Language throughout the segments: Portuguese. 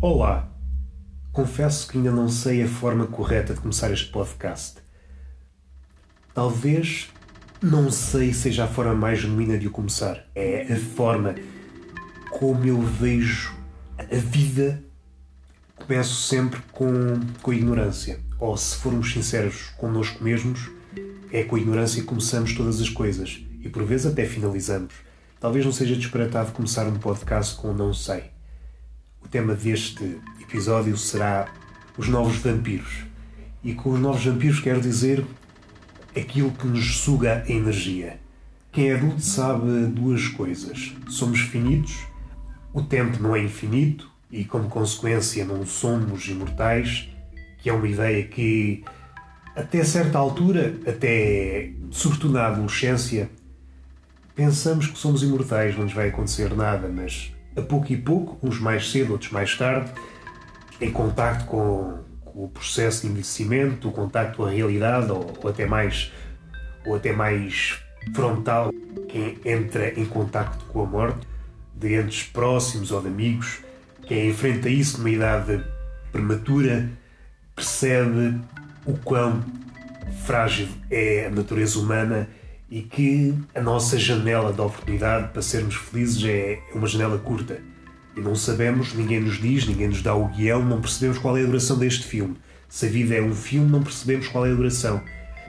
Olá! Confesso que ainda não sei a forma correta de começar este podcast. Talvez não sei seja a forma mais genuína de o começar. É a forma como eu vejo a vida. Começo sempre com, com a ignorância. Ou, se formos sinceros connosco mesmos, é com a ignorância que começamos todas as coisas. E por vezes até finalizamos. Talvez não seja disparatado começar um podcast com não sei. O tema deste episódio será os novos vampiros. E com os novos vampiros quero dizer aquilo que nos suga a energia. Quem é adulto sabe duas coisas. Somos finitos, o tempo não é infinito e, como consequência, não somos imortais, que é uma ideia que, até certa altura, até sobretudo na adolescência, pensamos que somos imortais, não nos vai acontecer nada, mas a pouco e pouco, uns mais cedo, outros mais tarde, em contacto com, com o processo de envelhecimento, o contacto com a realidade, ou, ou, até mais ou até mais frontal, quem entra em contacto com a morte, de entes próximos ou de amigos, quem enfrenta isso numa idade prematura, percebe o quão frágil é a natureza humana e que a nossa janela de oportunidade para sermos felizes é uma janela curta. E não sabemos, ninguém nos diz, ninguém nos dá o guião, não percebemos qual é a duração deste filme. Se a vida é um filme, não percebemos qual é a duração.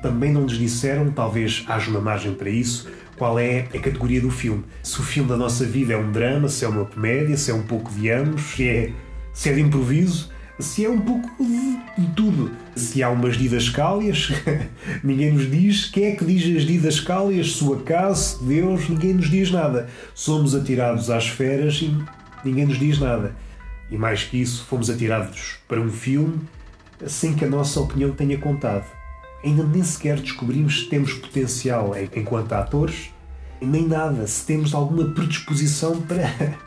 Também não nos disseram, talvez haja uma margem para isso, qual é a categoria do filme. Se o filme da nossa vida é um drama, se é uma comédia, se é um pouco de ambos, se é, se é de improviso, se é um pouco de tudo. Se há umas didascálias, ninguém nos diz. Quem é que diz as didascálias? Se o acaso, Deus, ninguém nos diz nada. Somos atirados às feras e ninguém nos diz nada. E mais que isso, fomos atirados para um filme sem que a nossa opinião tenha contado. Ainda nem sequer descobrimos se temos potencial enquanto atores, nem nada, se temos alguma predisposição para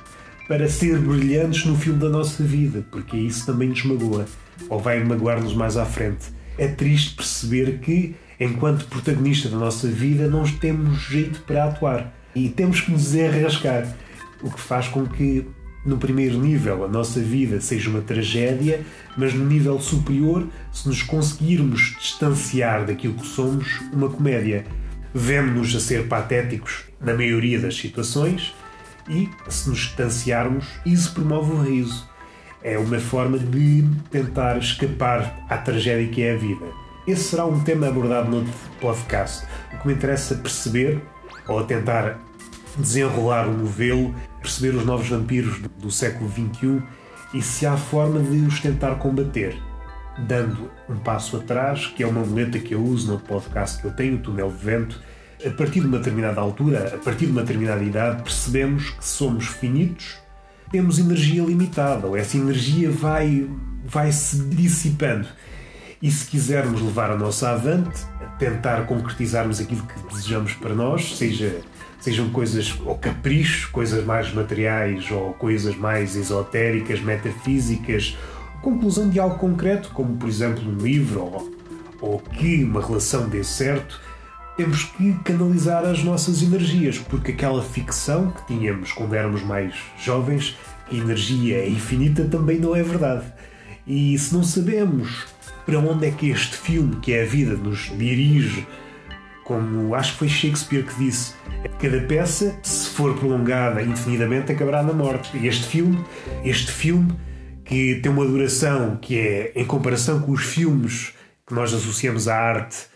para ser brilhantes no filme da nossa vida, porque isso também nos magoa, ou vai magoar-nos mais à frente. É triste perceber que, enquanto protagonista da nossa vida, não temos jeito para atuar e temos que nos enrascar, o que faz com que, no primeiro nível, a nossa vida seja uma tragédia, mas no nível superior, se nos conseguirmos distanciar daquilo que somos, uma comédia. Vemo-nos a ser patéticos na maioria das situações e, se nos distanciarmos, isso promove o riso. É uma forma de tentar escapar à tragédia que é a vida. Esse será um tema abordado no podcast. O que me interessa perceber, ou tentar desenrolar o novelo, perceber os novos vampiros do século XXI e se há forma de os tentar combater. Dando um passo atrás, que é uma muleta que eu uso no podcast que eu tenho, o Túnel de Vento, a partir de uma determinada altura, a partir de uma determinada idade, percebemos que somos finitos, temos energia limitada, ou essa energia vai, vai se dissipando. E se quisermos levar a nossa avante, tentar concretizarmos aquilo que desejamos para nós, seja, sejam coisas ou caprichos, coisas mais materiais ou coisas mais esotéricas, metafísicas, conclusão de algo concreto, como por exemplo um livro ou, ou que uma relação dê certo, temos que canalizar as nossas energias, porque aquela ficção que tínhamos quando éramos mais jovens, a energia é infinita, também não é verdade. E se não sabemos para onde é que este filme, que é a vida, nos dirige, como acho que foi Shakespeare que disse, cada peça, se for prolongada indefinidamente, acabará na morte. E este filme, este filme que tem uma duração que é, em comparação com os filmes que nós associamos à arte,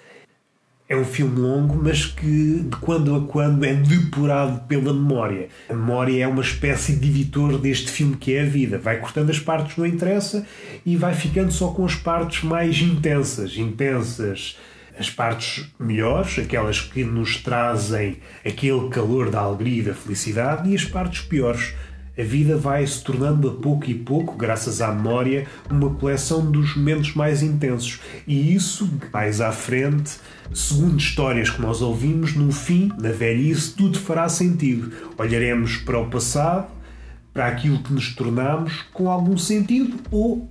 é um filme longo, mas que de quando a quando é depurado pela memória. A memória é uma espécie de editor deste filme que é a vida. Vai cortando as partes que não interessa e vai ficando só com as partes mais intensas. Intensas as partes melhores, aquelas que nos trazem aquele calor da alegria e da felicidade, e as partes piores, a vida vai se tornando a pouco e pouco, graças à memória, uma coleção dos momentos mais intensos. E isso, mais à frente, segundo histórias que nós ouvimos, no fim, na velhice, tudo fará sentido. Olharemos para o passado, para aquilo que nos tornamos, com algum sentido ou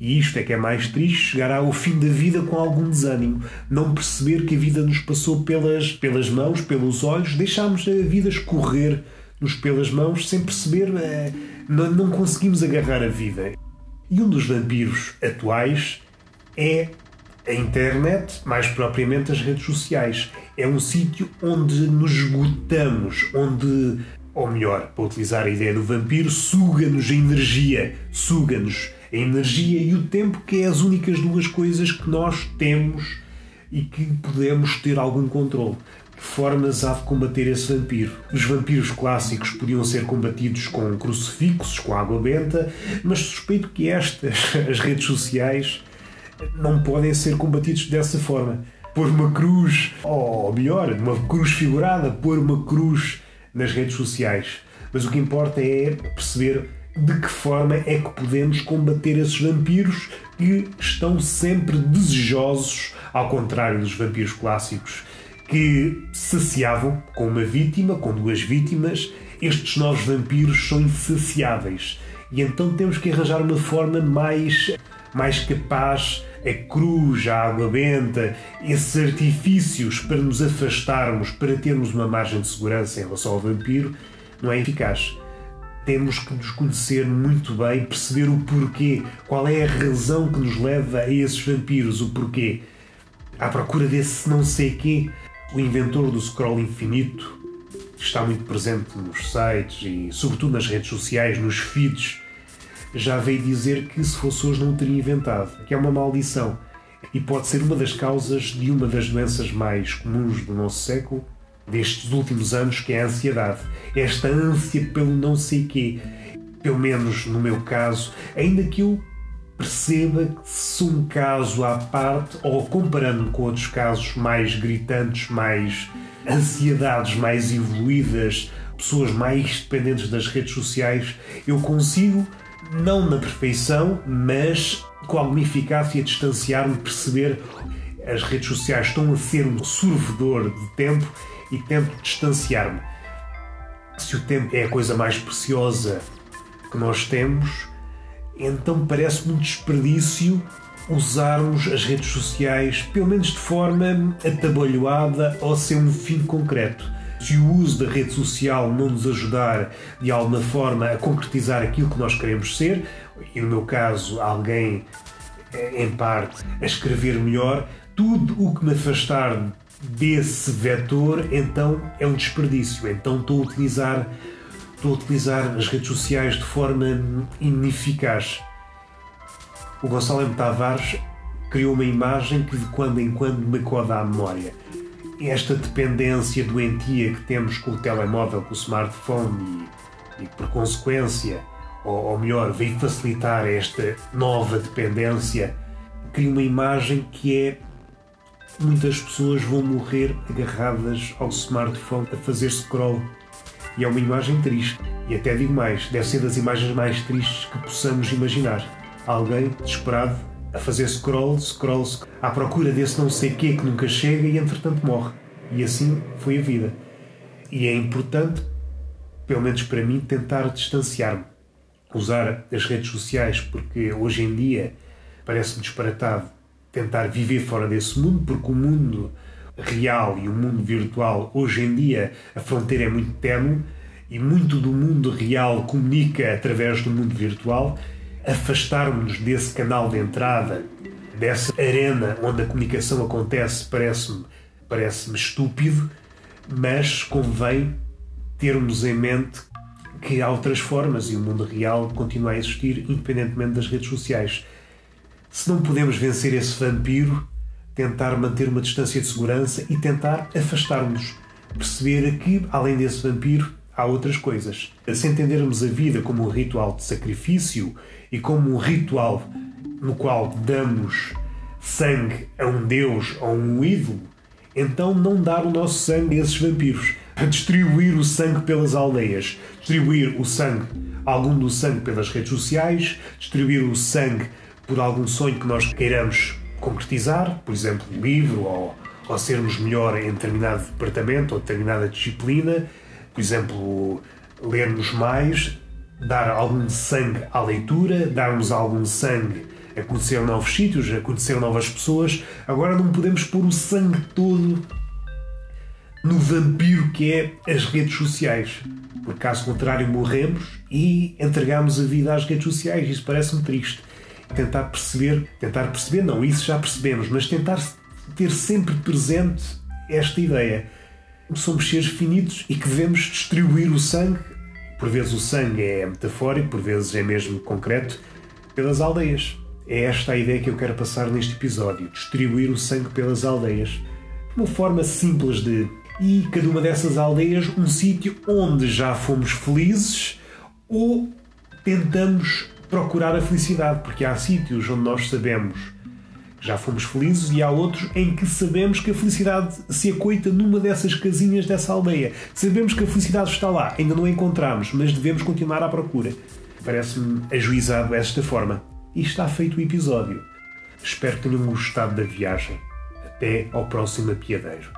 e isto é que é mais triste, chegar ao fim da vida com algum desânimo. Não perceber que a vida nos passou pelas, pelas mãos, pelos olhos, deixámos a vida escorrer nos pelas mãos sem perceber, eh, não, não conseguimos agarrar a vida. E um dos vampiros atuais é a internet, mais propriamente as redes sociais. É um sítio onde nos esgotamos, onde, ou melhor, para utilizar a ideia do vampiro, suga-nos a energia, suga-nos a energia e o tempo, que é as únicas duas coisas que nós temos e que podemos ter algum controle. Formas há de combater esse vampiro? Os vampiros clássicos podiam ser combatidos com crucifixos, com água benta, mas suspeito que estas, as redes sociais, não podem ser combatidos dessa forma. Pôr uma cruz, ou melhor, uma cruz figurada, pôr uma cruz nas redes sociais. Mas o que importa é perceber de que forma é que podemos combater esses vampiros que estão sempre desejosos, ao contrário dos vampiros clássicos, que saciavam com uma vítima, com duas vítimas. Estes novos vampiros são insaciáveis. E então temos que arranjar uma forma mais, mais capaz a cruz, a água benta, esses artifícios para nos afastarmos, para termos uma margem de segurança em relação ao vampiro, não é eficaz. Temos que nos conhecer muito bem, perceber o porquê, qual é a razão que nos leva a esses vampiros, o porquê. À procura desse não sei quê, o inventor do scroll infinito, que está muito presente nos sites e, sobretudo, nas redes sociais, nos feeds já veio dizer que se fosse hoje não o teria inventado, que é uma maldição e pode ser uma das causas de uma das doenças mais comuns do nosso século, destes últimos anos, que é a ansiedade. Esta ânsia pelo não sei quê. Pelo menos no meu caso, ainda que eu perceba que se um caso à parte, ou comparando com outros casos mais gritantes, mais ansiedades mais evoluídas, pessoas mais dependentes das redes sociais, eu consigo não na perfeição, mas com alguma eficácia, distanciar-me, perceber as redes sociais estão a ser um sorvedor de tempo e tento distanciar-me. Se o tempo é a coisa mais preciosa que nós temos, então parece-me um desperdício usarmos as redes sociais, pelo menos de forma atabalhoada ou sem um fim concreto se o uso da rede social não nos ajudar de alguma forma a concretizar aquilo que nós queremos ser, e no meu caso, alguém eh, em parte a escrever melhor, tudo o que me afastar desse vetor, então é um desperdício. Então estou a utilizar, estou a utilizar as redes sociais de forma ineficaz. O Gonçalo M. Tavares criou uma imagem que de quando em quando me coda à memória esta dependência doentia que temos com o telemóvel, com o smartphone e, e por consequência, ou, ou, melhor, veio facilitar esta nova dependência, cria uma imagem que é muitas pessoas vão morrer agarradas ao smartphone a fazer scroll. E é uma imagem triste. E até digo mais, deve ser das imagens mais tristes que possamos imaginar. Alguém desesperado a fazer scroll, scroll, à procura desse não sei quê que nunca chega e entretanto morre. E assim foi a vida. E é importante, pelo menos para mim, tentar distanciar-me. Usar as redes sociais, porque hoje em dia parece-me disparatado tentar viver fora desse mundo, porque o mundo real e o mundo virtual, hoje em dia, a fronteira é muito ténue e muito do mundo real comunica através do mundo virtual afastarmos-nos desse canal de entrada, dessa arena onde a comunicação acontece, parece-me parece estúpido, mas convém termos em mente que há outras formas e o mundo real continua a existir independentemente das redes sociais. Se não podemos vencer esse vampiro, tentar manter uma distância de segurança e tentar afastar-nos. Perceber que, além desse vampiro, há outras coisas. Se entendermos a vida como um ritual de sacrifício e como um ritual no qual damos sangue a um deus ou a um ídolo, então não dar o nosso sangue a esses vampiros. Distribuir o sangue pelas aldeias, distribuir o sangue, algum do sangue pelas redes sociais, distribuir o sangue por algum sonho que nós queiramos concretizar, por exemplo, um livro ou, ou sermos melhor em determinado departamento ou determinada disciplina, por exemplo, lermos mais, dar algum sangue à leitura, darmos algum sangue a conhecer novos sítios, a conhecer novas pessoas. Agora não podemos pôr o sangue todo no vampiro que é as redes sociais. Por caso contrário, morremos e entregamos a vida às redes sociais. Isso parece-me triste. Tentar perceber, tentar perceber, não, isso já percebemos, mas tentar ter sempre presente esta ideia. Somos seres finitos e que devemos distribuir o sangue, por vezes o sangue é metafórico, por vezes é mesmo concreto, pelas aldeias. É esta a ideia que eu quero passar neste episódio: distribuir o sangue pelas aldeias. Uma forma simples de. E cada uma dessas aldeias, um sítio onde já fomos felizes ou tentamos procurar a felicidade, porque há sítios onde nós sabemos que já fomos felizes e há outros em que sabemos que a felicidade se acoita numa dessas casinhas dessa aldeia. Sabemos que a felicidade está lá, ainda não a encontramos, mas devemos continuar à procura. Parece-me ajuizado desta forma. E está feito o episódio. Espero que tenham gostado da viagem. Até ao próximo apiadeiro.